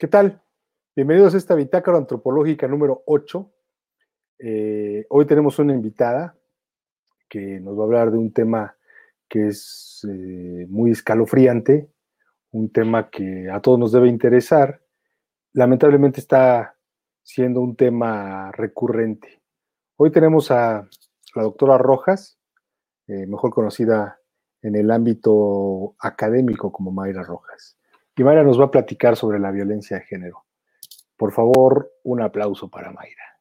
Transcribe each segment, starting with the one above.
¿Qué tal? Bienvenidos a esta bitácora antropológica número 8. Eh, hoy tenemos una invitada que nos va a hablar de un tema que es eh, muy escalofriante, un tema que a todos nos debe interesar. Lamentablemente está siendo un tema recurrente. Hoy tenemos a la doctora Rojas, eh, mejor conocida en el ámbito académico como Mayra Rojas. Y Mayra nos va a platicar sobre la violencia de género. Por favor, un aplauso para Mayra.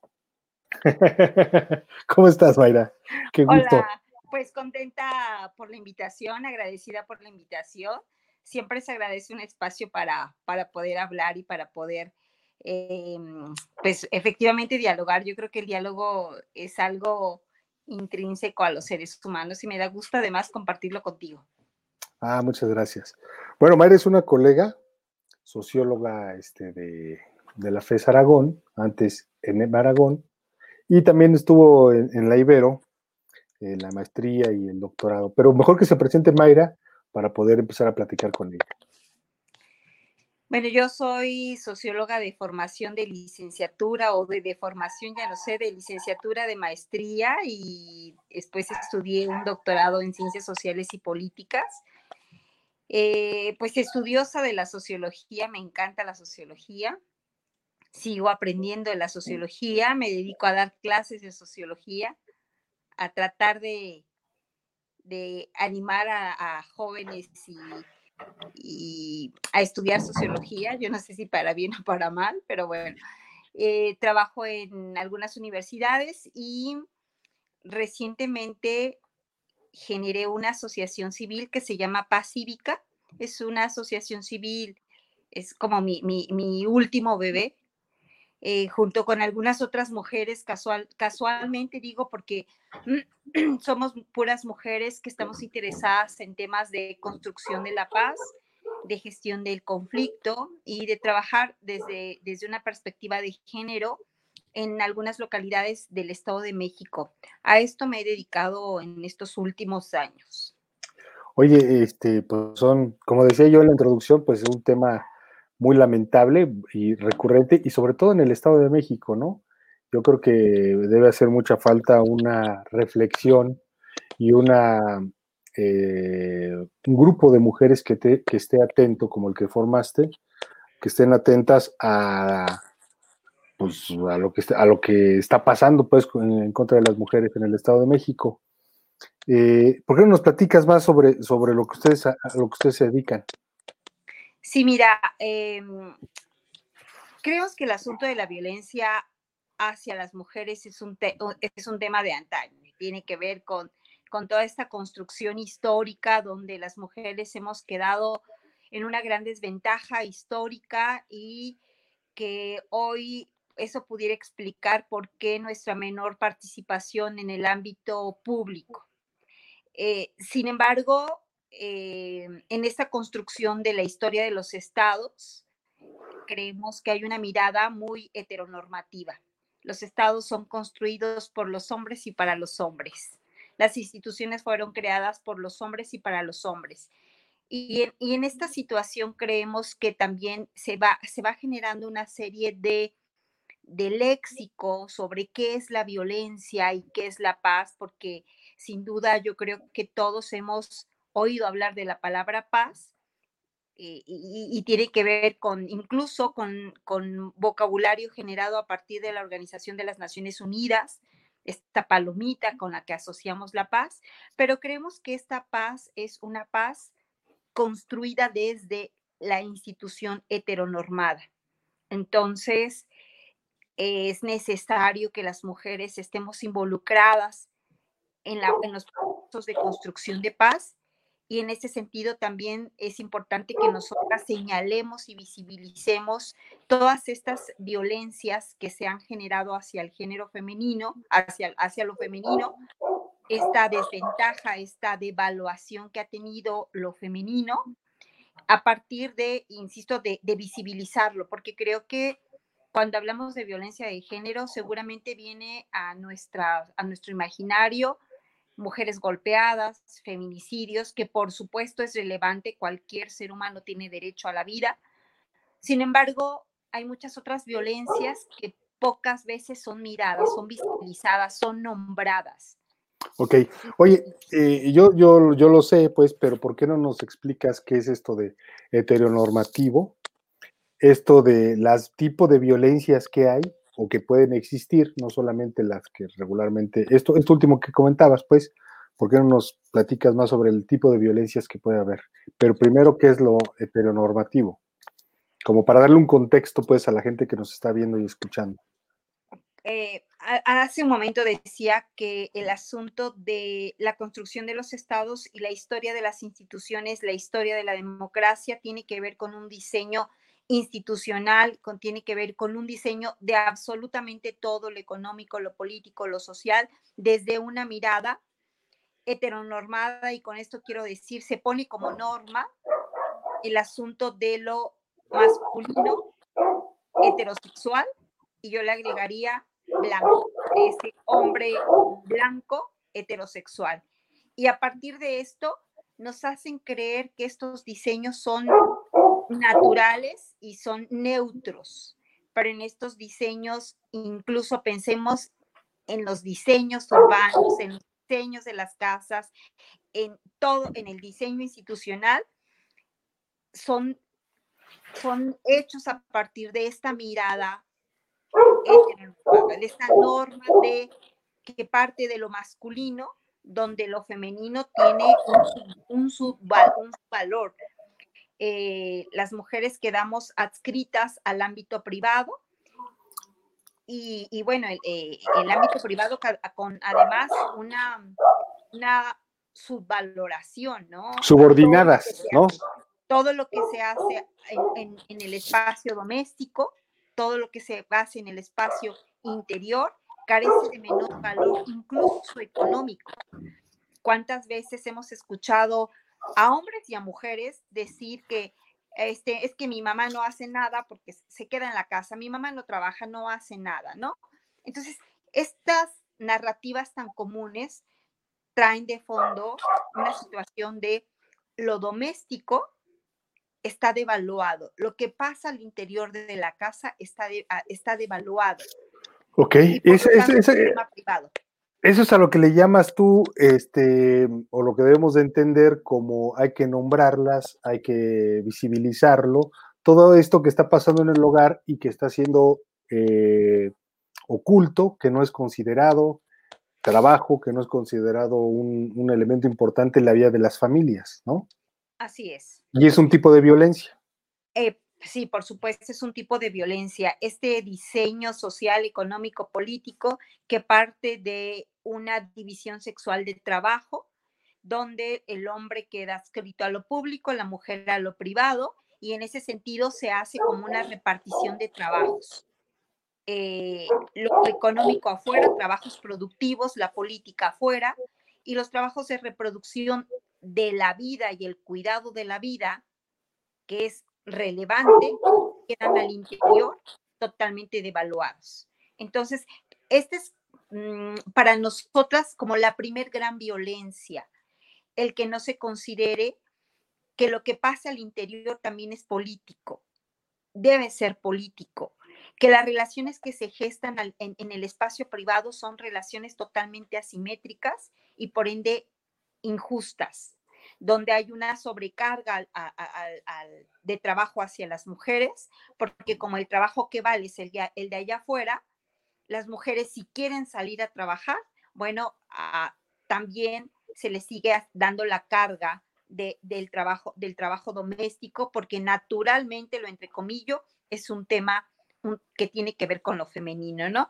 ¿Cómo estás, Mayra? Qué gusto. Hola, pues contenta por la invitación, agradecida por la invitación. Siempre se agradece un espacio para, para poder hablar y para poder, em, pues efectivamente dialogar. Yo creo que el diálogo es algo intrínseco a los seres humanos y me da gusto además compartirlo contigo. Ah, muchas gracias. Bueno, Mayra es una colega, socióloga este, de, la FES Aragón, antes en Aragón, y también estuvo en, la Ibero, en la maestría y el doctorado. Pero mejor que se presente Mayra para poder empezar a platicar con ella. Bueno, yo soy socióloga de formación de licenciatura o de, de, formación, ya no sé, de licenciatura de maestría y después estudié un doctorado en ciencias sociales y políticas eh, pues estudiosa de la sociología, me encanta la sociología, sigo aprendiendo de la sociología, me dedico a dar clases de sociología, a tratar de, de animar a, jóvenes y, a estudiar sociología. Yo no sé si para bien o para mal, pero bueno, eh, trabajo en algunas universidades y recientemente generé una asociación civil que se llama Paz Cívica. Es una asociación civil, es como mi, último bebé, eh, junto con algunas otras mujeres, casual, casualmente digo porque somos puras mujeres que estamos interesadas en temas de construcción de la paz, de gestión del conflicto y de trabajar desde, desde una perspectiva de género en algunas localidades del Estado de México. A esto me he dedicado en estos últimos años. Oye, este, pues son, como decía yo en la introducción, pues es un tema muy lamentable y recurrente, y sobre todo en el Estado de México, ¿no? Yo creo que debe hacer mucha falta una reflexión y una eh, un grupo de mujeres que, te, que esté atento, como el que formaste, que estén atentas a, pues, a lo que está, a lo que está pasando pues en contra de las mujeres en el Estado de México. Eh, ¿Por qué no nos platicas más sobre, sobre lo que ustedes lo que ustedes se dedican? Sí, mira, em, creo que el asunto de la violencia hacia las mujeres es un, es un tema de antaño, tiene que ver con, con toda esta construcción histórica donde las mujeres hemos quedado en una gran desventaja histórica y que hoy eso pudiera explicar por qué nuestra menor participación en el ámbito público. Eh, sin embargo, eh, en esta construcción de la historia de los estados, creemos que hay una mirada muy heteronormativa. Los estados son construidos por los hombres y para los hombres. Las instituciones fueron creadas por los hombres y para los hombres. Y en, esta situación creemos que también se va generando una serie de de léxico sobre qué es la violencia y qué es la paz, porque sin duda yo creo que todos hemos oído hablar de la palabra paz eh, y, tiene que ver con incluso con, con, vocabulario generado a partir de la Organización de las Naciones Unidas, esta palomita con la que asociamos la paz, pero creemos que esta paz es una paz construida desde la institución heteronormada. Entonces, es necesario que las mujeres estemos involucradas en, los procesos de construcción de paz y en ese sentido también es importante que nosotras señalemos y visibilicemos todas estas violencias que se han generado hacia el género femenino, hacia, hacia lo femenino, esta desventaja, esta devaluación que ha tenido lo femenino, a partir de, insisto, de visibilizarlo, porque creo que cuando hablamos de violencia de género, seguramente viene a, nuestra, a nuestro imaginario mujeres golpeadas, feminicidios, que por supuesto es relevante, cualquier ser humano tiene derecho a la vida. Sin embargo, hay muchas otras violencias que pocas veces son miradas, son visibilizadas, son nombradas. Ok, oye, eh, yo, yo, yo lo sé, pues, pero ¿por qué no nos explicas qué es esto de heteronormativo? Esto de las tipos de violencias que hay o que pueden existir, no solamente las que regularmente, esto, esto último que comentabas, pues, ¿por qué no nos platicas más sobre el tipo de violencias que puede haber? Pero primero, ¿qué es lo heteronormativo? Como para darle un contexto, pues, a la gente que nos está viendo y escuchando. Eh, hace un momento decía que el asunto de la construcción de los estados y la historia de las instituciones, la historia de la democracia, tiene que ver con un diseño institucional, con, tiene que ver con un diseño de absolutamente todo, lo económico, lo político, lo social, desde una mirada heteronormada, y con esto quiero decir, se pone como norma el asunto de lo masculino, heterosexual, y yo le agregaría blanco, ese hombre blanco heterosexual. Y a partir de esto, nos hacen creer que estos diseños son naturales y son neutros. Pero en estos diseños, incluso pensemos en los diseños urbanos, en los diseños de las casas, en todo, en el diseño institucional, son, son hechos a partir de esta mirada de esta norma de que parte de lo masculino, donde lo femenino tiene un, subvalor. Eh, las mujeres quedamos adscritas al ámbito privado y, bueno, eh, el, ámbito privado con además una, una subvaloración, ¿no? Subordinadas, ¿no? Todo lo que se hace en, en el espacio doméstico todo lo que se base en el espacio interior carece de menor valor, incluso económico. ¿Cuántas veces hemos escuchado a hombres y a mujeres decir que este, es que mi mamá no hace nada porque se queda en la casa, mi mamá no trabaja, no hace nada, ¿no? Entonces, estas narrativas tan comunes traen de fondo una situación de lo doméstico está devaluado. Lo que pasa al interior de la casa está, está devaluado. Ok, eso, es a lo que le llamas tú, este, o lo que debemos de entender como hay que nombrarlas, hay que visibilizarlo, todo esto que está pasando en el hogar y que está siendo eh, oculto, que no es considerado trabajo, que no es considerado un, un elemento importante en la vida de las familias, ¿no? Así es. ¿Y es un tipo de violencia? Eh, sí, por supuesto, es un tipo de violencia. Este diseño social, económico, político que parte de una división sexual de trabajo, donde el hombre queda adscrito a lo público, la mujer a lo privado, y en ese sentido se hace como una repartición de trabajos. Eh, lo económico afuera, trabajos productivos, la política afuera, y los trabajos de reproducción de la vida y el cuidado de la vida, que es relevante, quedan al interior totalmente devaluados. Entonces, este es mm, para nosotras como la primer gran violencia, el que no se considere que lo que pasa al interior también es político, debe ser político, que las relaciones que se gestan en el espacio privado son relaciones totalmente asimétricas y por ende injustas, donde hay una sobrecarga de trabajo hacia las mujeres, porque como el trabajo que vale es el, de allá afuera, las mujeres si quieren salir a trabajar, bueno, ah, también se les sigue dando la carga del, trabajo, del trabajo doméstico, porque naturalmente, lo entrecomillo, es un tema que tiene que ver con lo femenino, ¿no?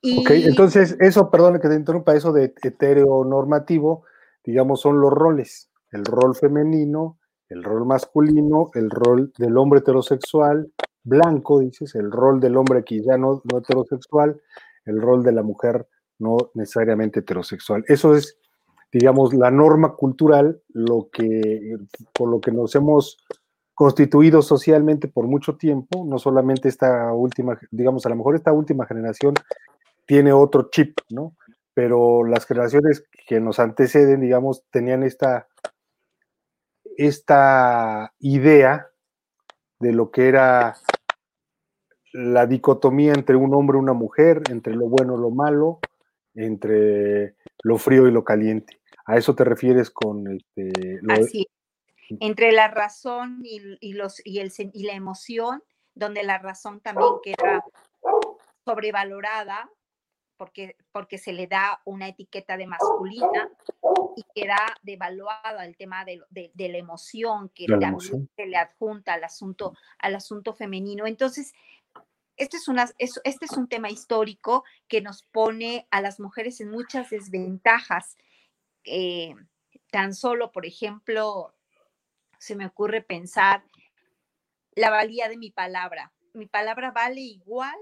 Y... Ok, entonces eso, perdón que te interrumpa, eso de heteronormativo, digamos, son los roles, el rol femenino, el rol masculino, el rol del hombre heterosexual, blanco, dices, el rol del hombre quizá no, no heterosexual, el rol de la mujer no necesariamente heterosexual. Eso es, digamos, la norma cultural, lo que, por lo que nos hemos constituido socialmente por mucho tiempo, no solamente esta última, digamos, a lo mejor esta última generación tiene otro chip, ¿no? pero las generaciones que nos anteceden, digamos, tenían esta, esta idea de lo que era la dicotomía entre un hombre y una mujer, entre lo bueno y lo malo, entre lo frío y lo caliente. ¿A eso te refieres con este, Así entre la razón y, los, y, el, y la emoción, donde la razón también queda sobrevalorada porque, porque se le da una etiqueta de masculina y queda devaluada el tema de, de, la emoción que se le adjunta al asunto, al asunto femenino. Entonces, este es, una, este es un tema histórico que nos pone a las mujeres en muchas desventajas. Eh, tan solo, por ejemplo, se me ocurre pensar la valía de mi palabra. Mi palabra vale igual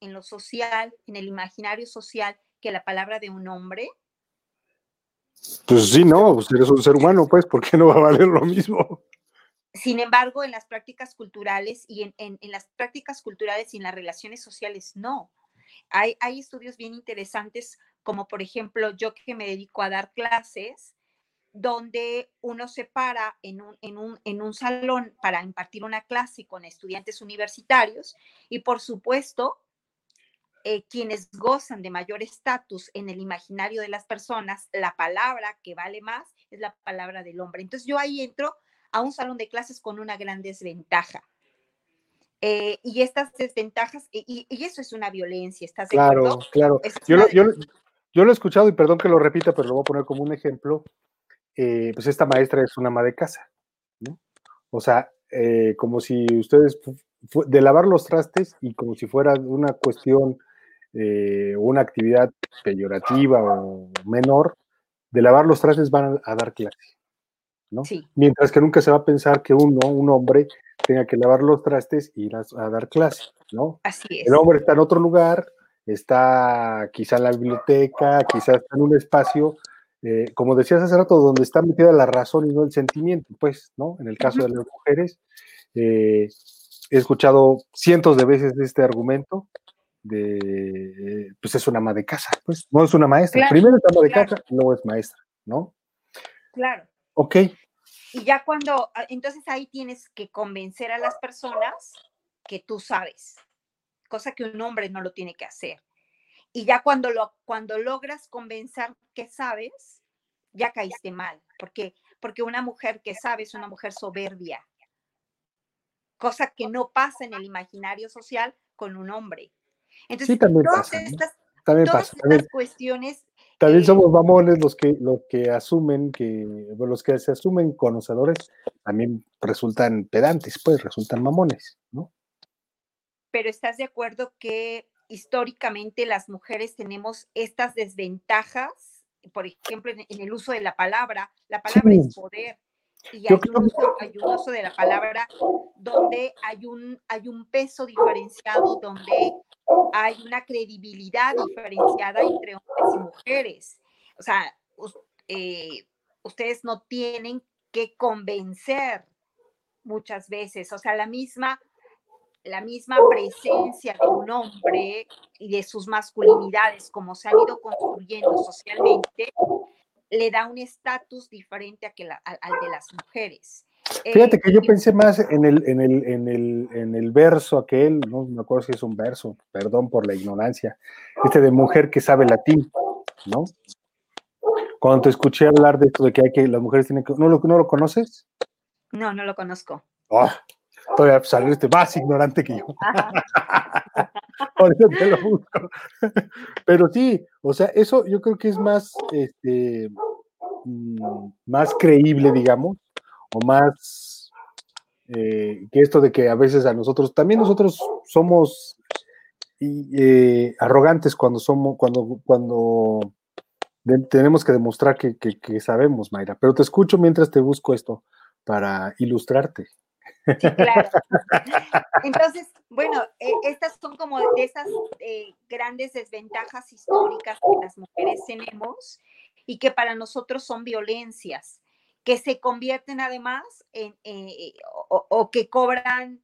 en lo social, en el imaginario social, que la palabra de un hombre? Pues sí, no, pues eres un ser humano, pues, ¿por qué no va a valer lo mismo? Sin embargo, en las prácticas culturales y en, las prácticas culturales y en las relaciones sociales, no. Hay, hay estudios bien interesantes, como por ejemplo, yo que me dedico a dar clases, donde uno se para en un, en, un, en un, salón para impartir una clase con estudiantes universitarios y por supuesto eh, quienes gozan de mayor estatus en el imaginario de las personas, la palabra que vale más es la palabra del hombre. Entonces yo ahí entro a un salón de clases con una gran desventaja. Eh, y estas desventajas, y, eso es una violencia, ¿estás de claro, acuerdo? Claro, yo lo, yo, yo lo, he escuchado y perdón que lo repita, pero lo voy a poner como un ejemplo. Eh, pues esta maestra es una ama de casa, ¿no? O sea, como si ustedes, de lavar los trastes y como si fuera una cuestión eh, una actividad peyorativa o menor, de lavar los trastes van a, dar clase. ¿no? Mientras que nunca se va a pensar que uno, un hombre, tenga que lavar los trastes y ir a, dar clase, ¿no? Así es. El hombre está en otro lugar, está quizá en la biblioteca, quizá está en un espacio, eh, como decías hace rato, donde está metida la razón y no el sentimiento, pues, ¿no? En el caso de las mujeres, eh, he escuchado cientos de veces este argumento, de, pues es una ama de casa, pues no es una maestra. Primero es ama de casa, luego es maestra, ¿no? Claro. Ok. Y ya cuando, ah, entonces ahí tienes que convencer a las personas que tú sabes, cosa que un hombre no lo tiene que hacer. Y ya cuando, lo, cuando logras convencer que sabes, ya caíste mal, porque porque una mujer que sabe es una mujer soberbia, cosa que no pasa en el imaginario social con un hombre. Entonces, también todas pasa, estas, también estas cuestiones. También eh, somos mamones los que, los que asumen que, los que se asumen conocedores, también resultan pedantes, pues resultan mamones, ¿no? Pero estás de acuerdo que históricamente las mujeres tenemos estas desventajas, por ejemplo, en, el uso de la palabra, la palabra es poder, y hay un, uso, hay un, uso, de la palabra donde hay un, hay un peso diferenciado, donde hay una credibilidad diferenciada entre hombres y mujeres. O sea, eh, ustedes no tienen que convencer muchas veces, o sea, la misma, la misma presencia de un hombre y de sus masculinidades, como se han ido construyendo socialmente, le da un estatus diferente a que al de las mujeres. Fíjate que yo pensé más en el, en el, en el, en el verso aquel, no me acuerdo si es un verso, perdón por la ignorancia, este de mujer que sabe latín, ¿no? Cuando te escuché hablar de esto de que hay que, las mujeres tienen que, ¿no lo, no lo conoces? No, no lo conozco. Oh, todavía saliste más ignorante que yo. Te lo busco. Pero sí, o sea, eso yo creo que es más, este, mm, más creíble, digamos, o más eh, que esto de que a veces a nosotros, también nosotros somos eh, arrogantes cuando somos, cuando, cuando tenemos que demostrar que, sabemos, Mayra. Pero te escucho mientras te busco esto para ilustrarte. Sí, claro. Entonces, bueno, eh, estas son como de esas grandes desventajas históricas que las mujeres tenemos y que para nosotros son violencias que se convierten además en, eh, o, que cobran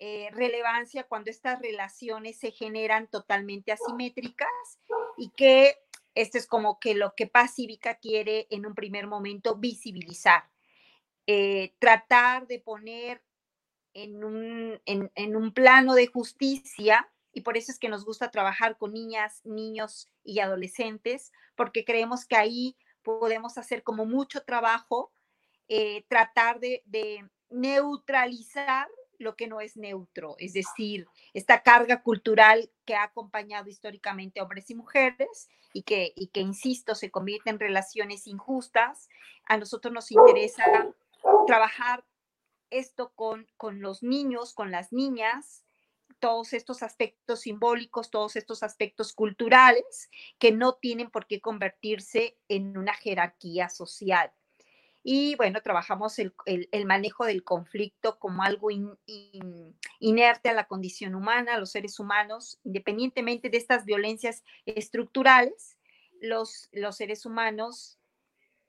eh, relevancia cuando estas relaciones se generan totalmente asimétricas y que esto es como que lo que Pacífica quiere en un primer momento visibilizar. Eh, tratar de poner en un, en, un plano de justicia y por eso es que nos gusta trabajar con niñas, niños y adolescentes, porque creemos que ahí podemos hacer como mucho trabajo, eh, tratar de, de, neutralizar lo que no es neutro, es decir, esta carga cultural que ha acompañado históricamente a hombres y mujeres y que, y que, insisto, se convierte en relaciones injustas. A nosotros nos interesa trabajar esto con, con los niños, con las niñas, todos estos aspectos simbólicos, todos estos aspectos culturales que no tienen por qué convertirse en una jerarquía social. Y bueno, trabajamos el, manejo del conflicto como algo inerte a la condición humana, a los seres humanos, independientemente de estas violencias estructurales, los, los seres humanos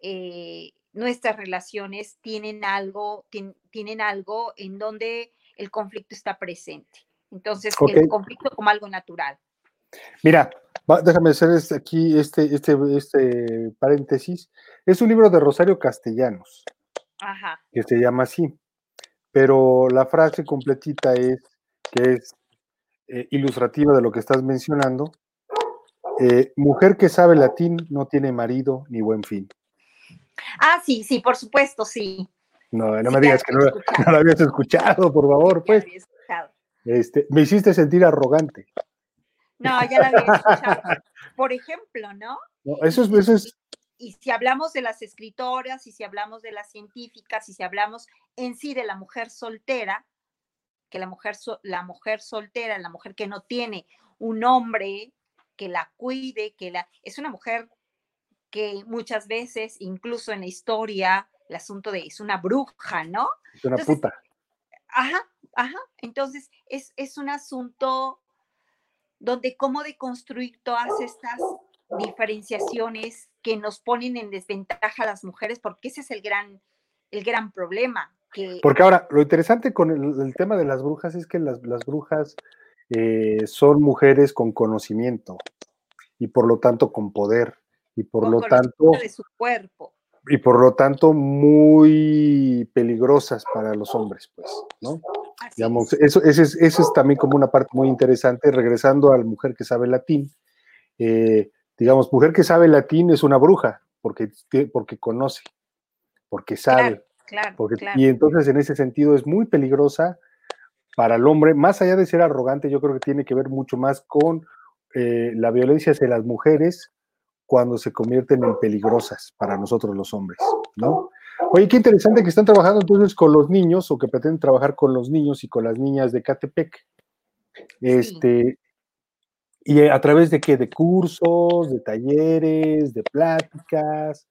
eh, nuestras relaciones tienen algo, tienen algo en donde el conflicto está presente. Entonces, el conflicto como algo natural. Mira, déjame hacer este, aquí este, este, este paréntesis. Es un libro de Rosario Castellanos, que se llama así, pero la frase completita es que es eh, ilustrativa de lo que estás mencionando. Eh, mujer que sabe latín no tiene marido ni buen fin. Ah, sí, sí, por supuesto, sí. No, no me digas que no, lo habías escuchado, por favor, pues. Este, me hiciste sentir arrogante. No, ya lo había escuchado. Por ejemplo, ¿no? eso, es, eso es. Y si hablamos de las escritoras, y si hablamos de las científicas, y si hablamos en sí de la mujer soltera, que la mujer, la mujer soltera, la mujer que no tiene un hombre que la cuide, que la es una mujer que muchas veces, incluso en la historia, el asunto de es una bruja, ¿no? Es una puta. Ajá, ajá. Entonces, es, es un asunto donde cómo deconstruir todas estas diferenciaciones que nos ponen en desventaja a las mujeres, porque ese es el gran, el gran problema. Que... Porque ahora, lo interesante con el, tema de las brujas es que las, las brujas eh, son mujeres con conocimiento y por lo tanto con poder y por lo tanto de su cuerpo y por lo tanto muy peligrosas para los hombres, pues, ¿no? Digamos, eso, eso, es, eso es también como una parte muy interesante, regresando a la mujer que sabe latín, eh, digamos, mujer que sabe latín es una bruja, porque, porque conoce, porque sabe. Claro, porque, Y entonces en ese sentido es muy peligrosa para el hombre, más allá de ser arrogante, yo creo que tiene que ver mucho más con eh, la violencia hacia las mujeres cuando se convierten en peligrosas para nosotros los hombres, ¿no? Oye, qué interesante que están trabajando entonces con los niños o que pretenden trabajar con los niños y con las niñas de Catepec. Este, ¿Y a través de qué? ¿De cursos, de talleres, de pláticas?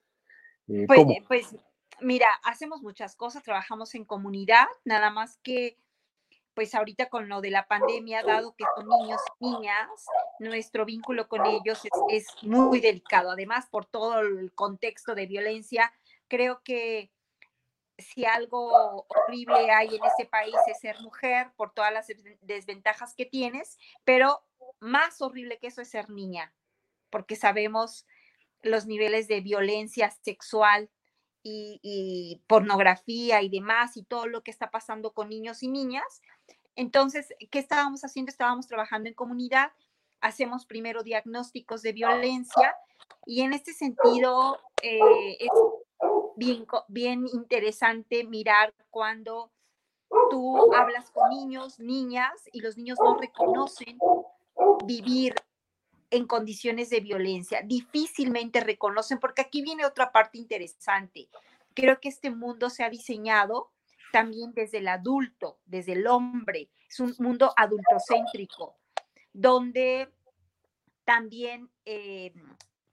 Eh, pues, eh, pues mira, hacemos muchas cosas, trabajamos en comunidad, nada más que pues ahorita con lo de la pandemia, dado que son niños y niñas, nuestro vínculo con ellos es, muy delicado. Además, por todo el contexto de violencia, creo que si algo horrible hay en ese país es ser mujer por todas las desventajas que tienes, pero más horrible que eso es ser niña, porque sabemos los niveles de violencia sexual y, pornografía y demás y todo lo que está pasando con niños y niñas. Entonces, ¿qué estábamos haciendo? Estábamos trabajando en comunidad, hacemos primero diagnósticos de violencia y en este sentido eh, es bien, bien interesante mirar cuando tú hablas con niños, niñas y los niños no reconocen vivir en condiciones de violencia. Difícilmente reconocen, porque aquí viene otra parte interesante. Creo que este mundo se ha diseñado también desde el adulto, desde el hombre. Es un mundo adultocéntrico, donde también eh,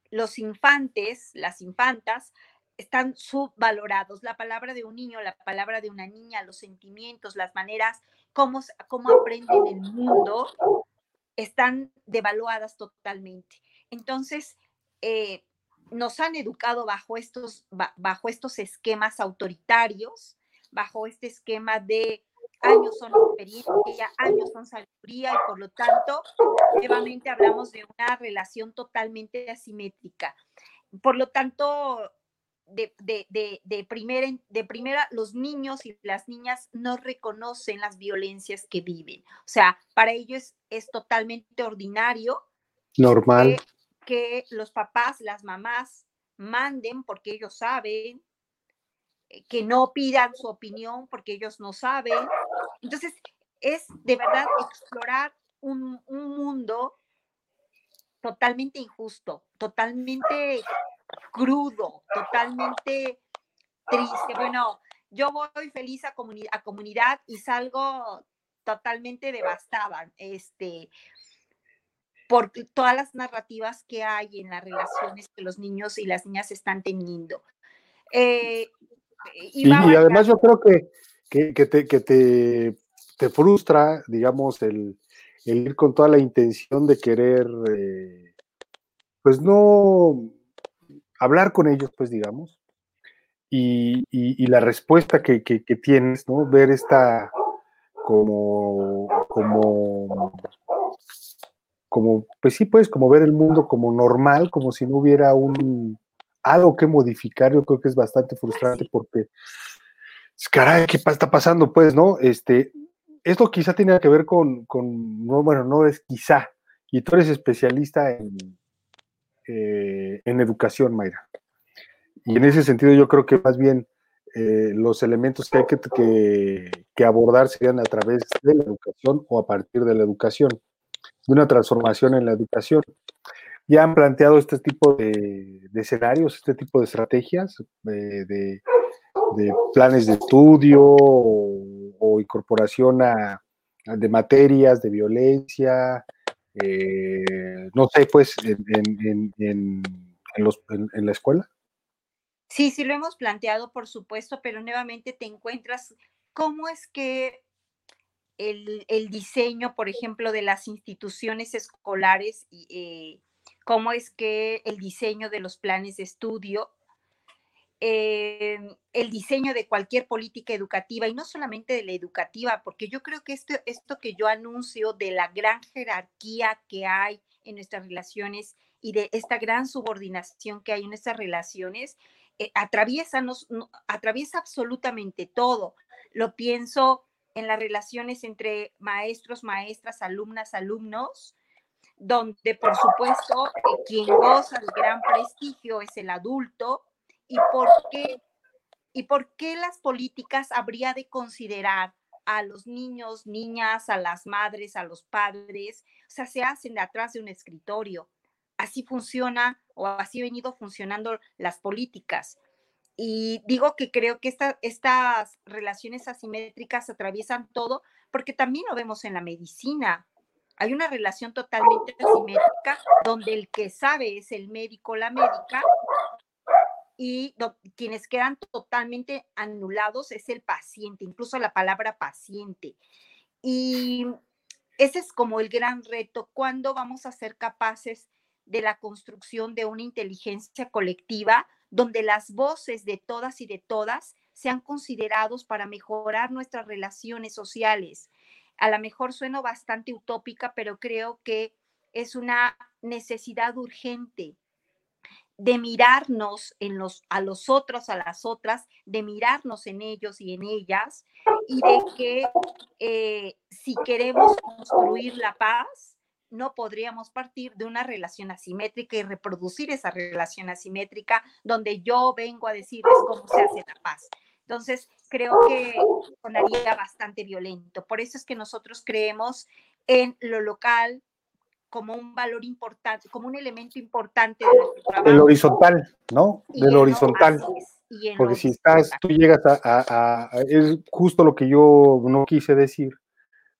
los infantes, las infantas, están subvalorados. La palabra de un niño, la palabra de una niña, los sentimientos, las maneras, cómo, cómo aprenden el mundo, están devaluadas totalmente. Entonces, eh, nos han educado bajo estos, bajo estos esquemas autoritarios, bajo este esquema de años son experiencia, años son sabiduría y por lo tanto, nuevamente hablamos de una relación totalmente asimétrica. Por lo tanto, de, de, de, primera, de primera, los niños y las niñas no reconocen las violencias que viven. O sea, para ellos es, totalmente ordinario. Normal. Que, los papás, las mamás manden porque ellos saben, que no pidan su opinión porque ellos no saben. Entonces, es de verdad explorar un, un mundo totalmente injusto, totalmente crudo, totalmente triste. Bueno, yo voy feliz a, a comunidad y salgo totalmente devastada, este, por todas las narrativas que hay en las relaciones que los niños y las niñas están teniendo. Eh, y, además yo creo que, que, te, que te, te, frustra, digamos, el, el, ir con toda la intención de querer, eh, pues no, hablar con ellos, pues digamos, y, la respuesta que, tienes, ¿no? Ver esta como, como, como, pues sí, pues, como ver el mundo como normal, como si no hubiera un algo que modificar, yo creo que es bastante frustrante porque, caray, ¿qué está pasando? Pues, ¿no? Este, esto quizá tiene que ver con, con no, bueno, no es quizá, y tú eres especialista en, eh, en educación, Mayra. Y en ese sentido yo creo que más bien eh, los elementos que hay que, que, abordar serían a través de la educación o a partir de la educación, de una transformación en la educación. Ya han planteado este tipo de, escenarios, este tipo de estrategias, eh, de, planes de estudio o, incorporación a, de materias de violencia, eh, no sé, pues, en, en, en, la escuela? Sí, sí lo hemos planteado, por supuesto, pero nuevamente te encuentras cómo es que el, diseño, por ejemplo, de las instituciones escolares, eh, cómo es que el diseño de los planes de estudio Em, el diseño de cualquier política educativa y no solamente de la educativa, porque yo creo que esto, esto que yo anuncio de la gran jerarquía que hay en nuestras relaciones y de esta gran subordinación que hay en nuestras relaciones, eh, atraviesa, atraviesa absolutamente todo. Lo pienso en las relaciones entre maestros, maestras, alumnas, alumnos, donde por supuesto eh, quien goza del gran prestigio es el adulto, y por qué y por qué las políticas habría de considerar a los niños, niñas, a las madres, a los padres, o sea, se hacen de atrás de un escritorio. Así funciona o así ha venido funcionando las políticas. Y digo que creo que estas relaciones asimétricas atraviesan todo, porque también lo vemos en la medicina. Hay una relación totalmente asimétrica donde el que sabe es el médico, la médica, y quienes quedan totalmente anulados es el paciente, incluso la palabra paciente. Y ese es como el gran reto, ¿cuándo vamos a ser capaces de la construcción de una inteligencia colectiva donde las voces de todas y de todas sean considerados para mejorar nuestras relaciones sociales? A lo mejor sueno bastante utópica, pero creo que es una necesidad urgente de mirarnos en los, a los otros, a las otras, de mirarnos en ellos y en ellas, y de que eh, si queremos construir la paz, no podríamos partir de una relación asimétrica y reproducir esa relación asimétrica donde yo vengo a decirles cómo se hace la paz. Entonces, creo que sonaría bastante violento. Por eso es que nosotros creemos en lo local, como un valor importante, como un elemento importante de nuestro trabajo. El horizontal, ¿no? Del horizontal. Porque si estás, tú llegas a, Es justo lo que yo no quise decir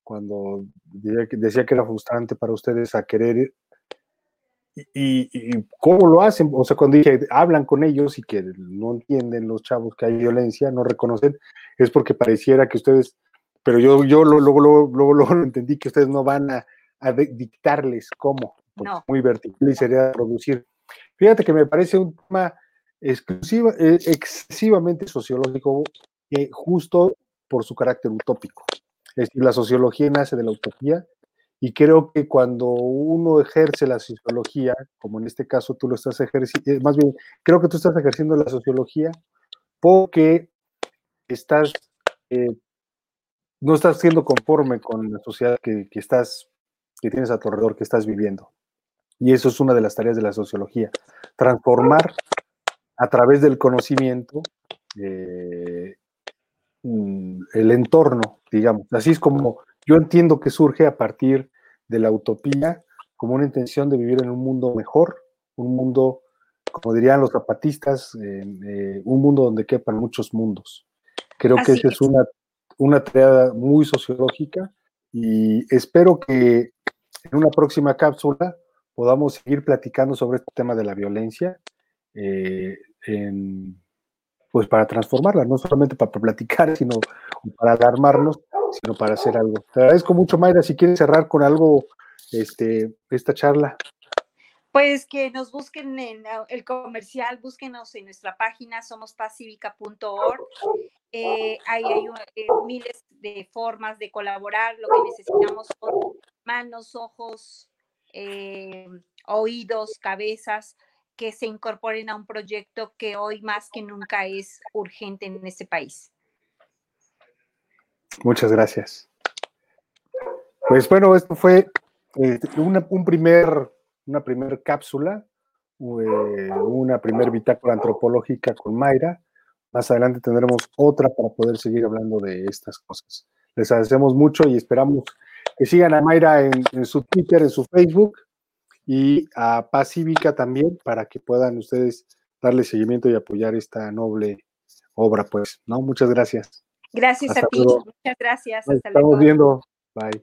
cuando decía que, era frustrante para ustedes a querer. Y, y, cómo lo hacen, o sea, cuando dije, hablan con ellos y que no entienden los chavos que hay violencia, no reconocen, es porque pareciera que ustedes, pero yo, yo luego, luego, luego, luego entendí que ustedes no van a, a dictarles cómo. Muy vertical y sería producir. Fíjate que me parece un tema exclusiva, eh, excesivamente sociológico, justo por su carácter utópico. Es decir, la sociología nace de la utopía y creo que cuando uno ejerce la sociología, como en este caso tú lo estás ejerciendo, eh, más bien, creo que tú estás ejerciendo la sociología porque estás, eh, no estás siendo conforme con la sociedad que, estás, que tienes a tu alrededor, que estás viviendo. Y eso es una de las tareas de la sociología, transformar a través del conocimiento eh, mm, el entorno, digamos. Así es como yo entiendo que surge a partir de la utopía como una intención de vivir en un mundo mejor, un mundo, como dirían los zapatistas, eh, un mundo donde quepan muchos mundos. Creo que esa es una, una tarea muy sociológica y espero que en una próxima cápsula podamos seguir platicando sobre este tema de la violencia, eh, pues para transformarla, no solamente para platicar, sino para alarmarnos sino para hacer algo. Te agradezco mucho, Mayra. Si quieres cerrar con algo este, esta charla. Pues que nos busquen en el comercial, búsquenos en nuestra página somospacifica.org. Eh, ahí hay eh, miles de formas de colaborar. Lo que necesitamos son manos, ojos, eh, oídos, cabezas que se incorporen a un proyecto que hoy más que nunca es urgente en este país. Muchas gracias. Pues bueno, esto fue eh, una, un primer, una cápsula, eh, una primer bitácora antropológica con Mayra. Más adelante tendremos otra para poder seguir hablando de estas cosas. Les agradecemos mucho y esperamos que sigan a Mayra en, en su Twitter, en su Facebook y a Pacívica también para que puedan ustedes darle seguimiento y apoyar esta noble obra, pues, ¿no? Muchas gracias. Gracias a ti. Muchas gracias. Nos estamos viendo. Bye.